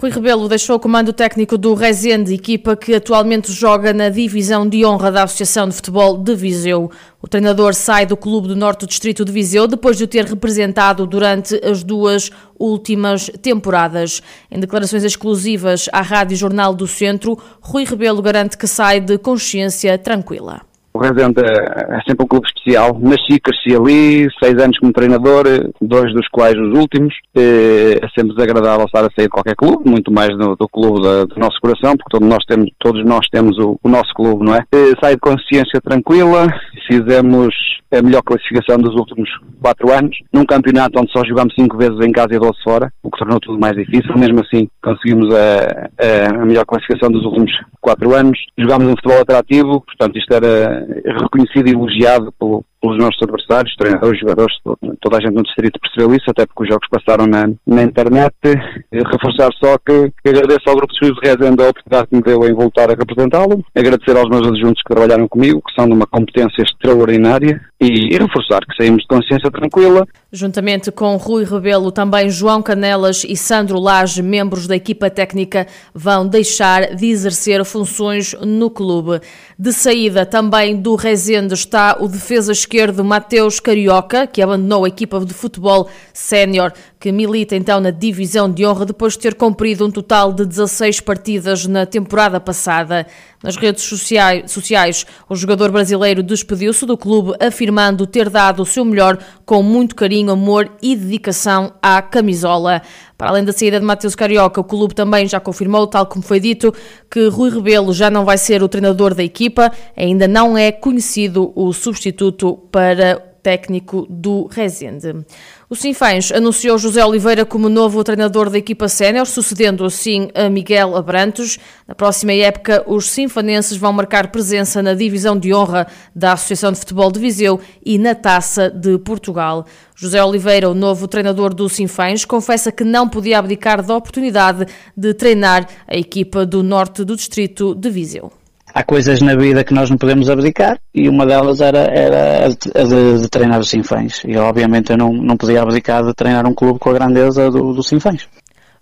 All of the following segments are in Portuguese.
Rui Rebelo deixou o comando técnico do Rezende, equipa que atualmente joga na divisão de honra da Associação de Futebol de Viseu. O treinador sai do Clube do Norte do Distrito de Viseu depois de o ter representado durante as duas últimas temporadas. Em declarações exclusivas à Rádio Jornal do Centro, Rui Rebelo garante que sai de consciência tranquila. O Rezende é sempre um clube especial. Nasci, cresci ali, seis anos como treinador, dois dos quais os últimos. É sempre desagradável estar a sair de qualquer clube, muito mais do, do clube da, do nosso coração, porque todos nós temos, todos nós temos o, o nosso clube, não é? Saio de consciência tranquila, fizemos a melhor classificação dos últimos quatro anos, num campeonato onde só jogámos cinco vezes em casa e 12 fora, o que tornou tudo mais difícil. Mesmo assim, conseguimos a, a, a melhor classificação dos últimos quatro anos. Jogámos um futebol atrativo, portanto, isto era reconhecido e elogiado pelo, pelos nossos adversários, treinadores, jogadores, toda a gente no distrito percebeu isso, até porque os jogos passaram na, na internet. Reforçar só que, que agradeço ao Grupo de Filhos de a oportunidade que me deu em voltar a representá-lo, agradecer aos meus adjuntos que trabalharam comigo, que são de uma competência extraordinária, e, e reforçar que saímos de consciência tranquila. Juntamente com Rui Rebelo, também João Canelas e Sandro Lage, membros da equipa técnica, vão deixar de exercer funções no clube. De saída também do Rezende está o defesa esquerdo Mateus Carioca, que abandonou a equipa de futebol sénior, que milita então na divisão de honra depois de ter cumprido um total de 16 partidas na temporada passada. Nas redes sociais, o jogador brasileiro despediu-se do clube, afirmando ter dado o seu melhor com muito carinho, amor e dedicação à camisola. Para além da saída de Mateus Carioca, o clube também já confirmou, tal como foi dito, que Rui Rebelo já não vai ser o treinador da equipa, ainda não é conhecido o substituto para técnico do Rezende. O Sinfãs anunciou José Oliveira como novo treinador da equipa sénior, sucedendo assim a Miguel Abrantos. Na próxima época, os sinfanenses vão marcar presença na divisão de honra da Associação de Futebol de Viseu e na Taça de Portugal. José Oliveira, o novo treinador do Sinfãs, confessa que não podia abdicar da oportunidade de treinar a equipa do norte do distrito de Viseu há coisas na vida que nós não podemos abdicar e uma delas era, era a de, de, treinar os Sinfãs. E obviamente eu não, não podia abdicar de treinar um clube com a grandeza do, do Sinfãs.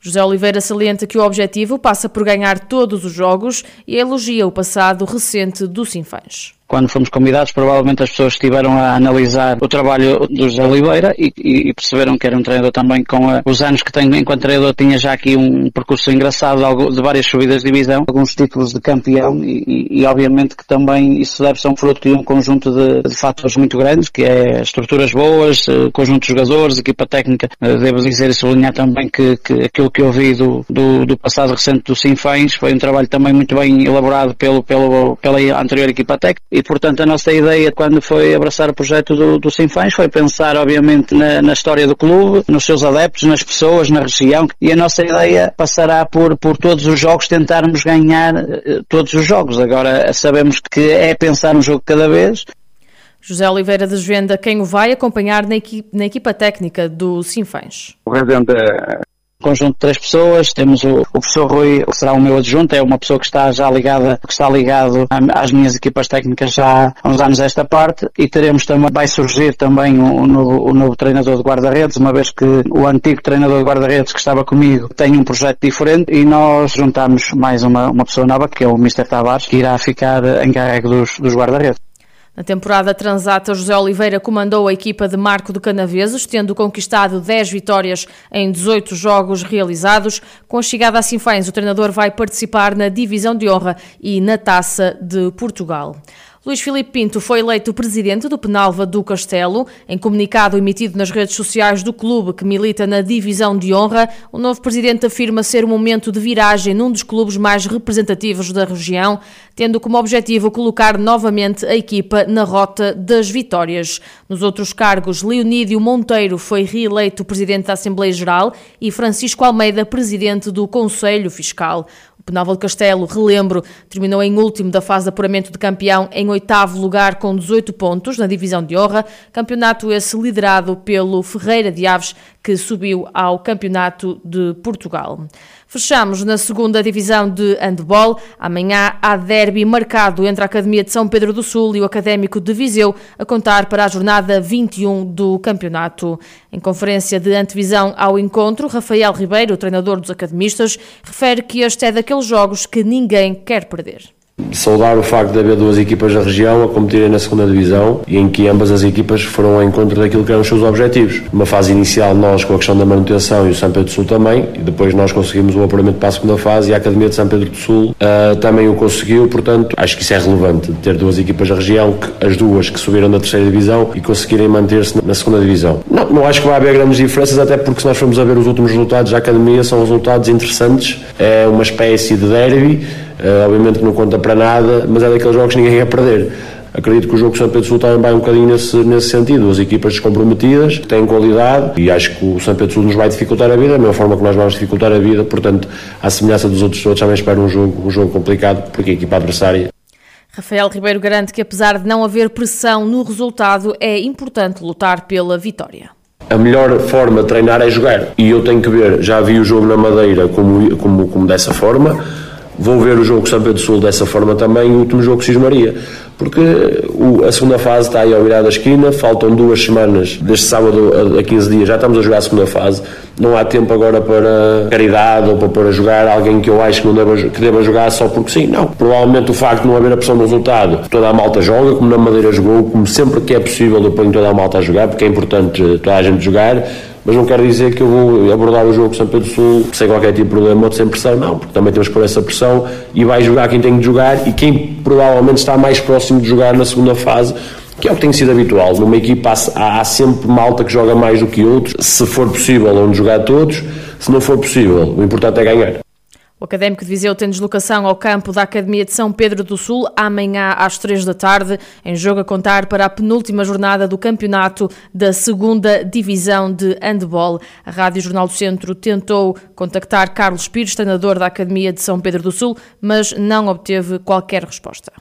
José Oliveira salienta que o objetivo passa por ganhar todos os jogos e elogia o passado recente do Sinfãs quando fomos convidados, provavelmente as pessoas estiveram a analisar o trabalho do José Oliveira e, e perceberam que era um treinador também com a, os anos que tem enquanto treinador, tinha já aqui um percurso engraçado de várias subidas de divisão, alguns títulos de campeão e, e, e obviamente que também isso deve ser um fruto de um conjunto de, de fatores muito grandes, que é estruturas boas, eh, conjunto de jogadores, equipa técnica. Eh, devo dizer e sublinhar também que, que aquilo que eu vi do, do, do passado recente do Sinfãs foi um trabalho também muito bem elaborado pelo, pelo, pela anterior equipa técnica e, portanto, a nossa ideia quando foi abraçar o projeto do, do Sinfãs foi pensar, obviamente, na, na, história do clube, nos seus adeptos, nas pessoas, na região, e a nossa ideia passará por, por todos os jogos tentarmos ganhar uh, todos os jogos. Agora, sabemos que é pensar um jogo cada vez, José Oliveira desvenda quem o vai acompanhar na equipa, na equipa técnica do Sinfãs. O Rezende conjunto de três pessoas. Temos o, o, professor Rui, que será o meu adjunto, é uma pessoa que está já ligada, que está ligado às minhas equipas técnicas já há uns anos esta parte. E teremos também, vai surgir também o, novo, o novo treinador de guarda-redes, uma vez que o antigo treinador de guarda-redes que estava comigo tem um projeto diferente e nós juntamos mais uma, uma pessoa nova, que é o Mr. Tavares, que irá ficar encarregue dos, dos guarda-redes. Na temporada transata, José Oliveira comandou a equipa de Marco de Canaveses, tendo conquistado 10 vitórias em 18 jogos realizados. Com a chegada a Sinfãs, o treinador vai participar na divisão de honra e na Taça de Portugal. Luís Filipe Pinto foi eleito presidente do Penalva do Castelo. Em comunicado emitido nas redes sociais do clube que milita na divisão de honra, o novo presidente afirma ser um momento de viragem num dos clubes mais representativos da região, tendo como objetivo colocar novamente a equipa na rota das vitórias. Nos outros cargos, Leonídio Monteiro foi reeleito presidente da Assembleia Geral e Francisco Almeida presidente do Conselho Fiscal. Penalva de Castelo, relembro, terminou em último da fase de apuramento de campeão, em oitavo lugar com 18 pontos na divisão de honra. Campeonato esse liderado pelo Ferreira de Aves, que subiu ao Campeonato de Portugal. Fechamos na segunda divisão de handball. Amanhã há derby marcado entre a Academia de São Pedro do Sul e o Académico de Viseu, a contar para a jornada 21 do campeonato. Em conferência de antevisão ao encontro, Rafael Ribeiro, treinador dos academistas, refere que este é daqueles jogos que ninguém quer perder. Saudar o facto de haver duas equipas da região a competirem na segunda divisão e em que ambas as equipas foram ao encontro daquilo que eram os seus objetivos. Uma fase inicial nós com a questão da manutenção e o São Pedro do Sul também, e depois nós conseguimos o apuramento para a segunda fase e a Academia de São Pedro do Sul uh, também o conseguiu, portanto acho que isso é relevante, ter duas equipas da região, que, as duas que subiram da terceira divisão e conseguirem manter-se na segunda divisão. Não, não acho que vai haver grandes diferenças, até porque se nós formos a ver os últimos resultados da Academia, são resultados interessantes, é uma espécie de derby, Uh, obviamente que não conta para nada, mas é daqueles jogos que ninguém quer perder. Acredito que o jogo São Pedro Sul também vai um bocadinho nesse, nesse sentido. As equipas descomprometidas, têm qualidade, e acho que o São Pedro Sul nos vai dificultar a vida, da mesma forma que nós vamos dificultar a vida. Portanto, à semelhança dos outros todos, também espero um jogo, um jogo complicado, porque a equipa adversária. Rafael Ribeiro garante que, apesar de não haver pressão no resultado, é importante lutar pela vitória a melhor forma de treinar é jogar. E eu tenho que ver, já vi o jogo na Madeira como, como, como dessa forma, Vou ver o jogo São Pedro Sul dessa forma também o último jogo Maria porque o, a segunda fase está aí ao virar da esquina, faltam duas semanas, deste sábado a, a 15 dias, já estamos a jogar a segunda fase, não há tempo agora para caridade ou para, para jogar alguém que eu acho que, não deva, que deva jogar só porque sim, não. Provavelmente o facto de não haver a pressão do resultado, toda a malta joga, como na Madeira jogou, como sempre que é possível eu ponho toda a malta a jogar, porque é importante toda a gente jogar, mas não quero dizer que eu vou abordar o jogo São Pedro Sul sem qualquer tipo de problema ou sem pressão, não, porque também temos que pôr essa pressão e vai jogar quem tem de jogar e quem provavelmente está mais próximo de jogar na segunda fase que é o que tem sido habitual. Numa equipa há, há, sempre malta que joga mais do que outros. Se for possível, onde jogar todos. Se não for possível, o importante é ganhar. O Académico de Viseu tem deslocação ao campo da Academia de São Pedro do Sul amanhã às três da tarde, em jogo a contar para a penúltima jornada do campeonato da segunda divisão de handball. A Rádio Jornal do Centro tentou contactar Carlos Pires, treinador da Academia de São Pedro do Sul, mas não obteve qualquer resposta.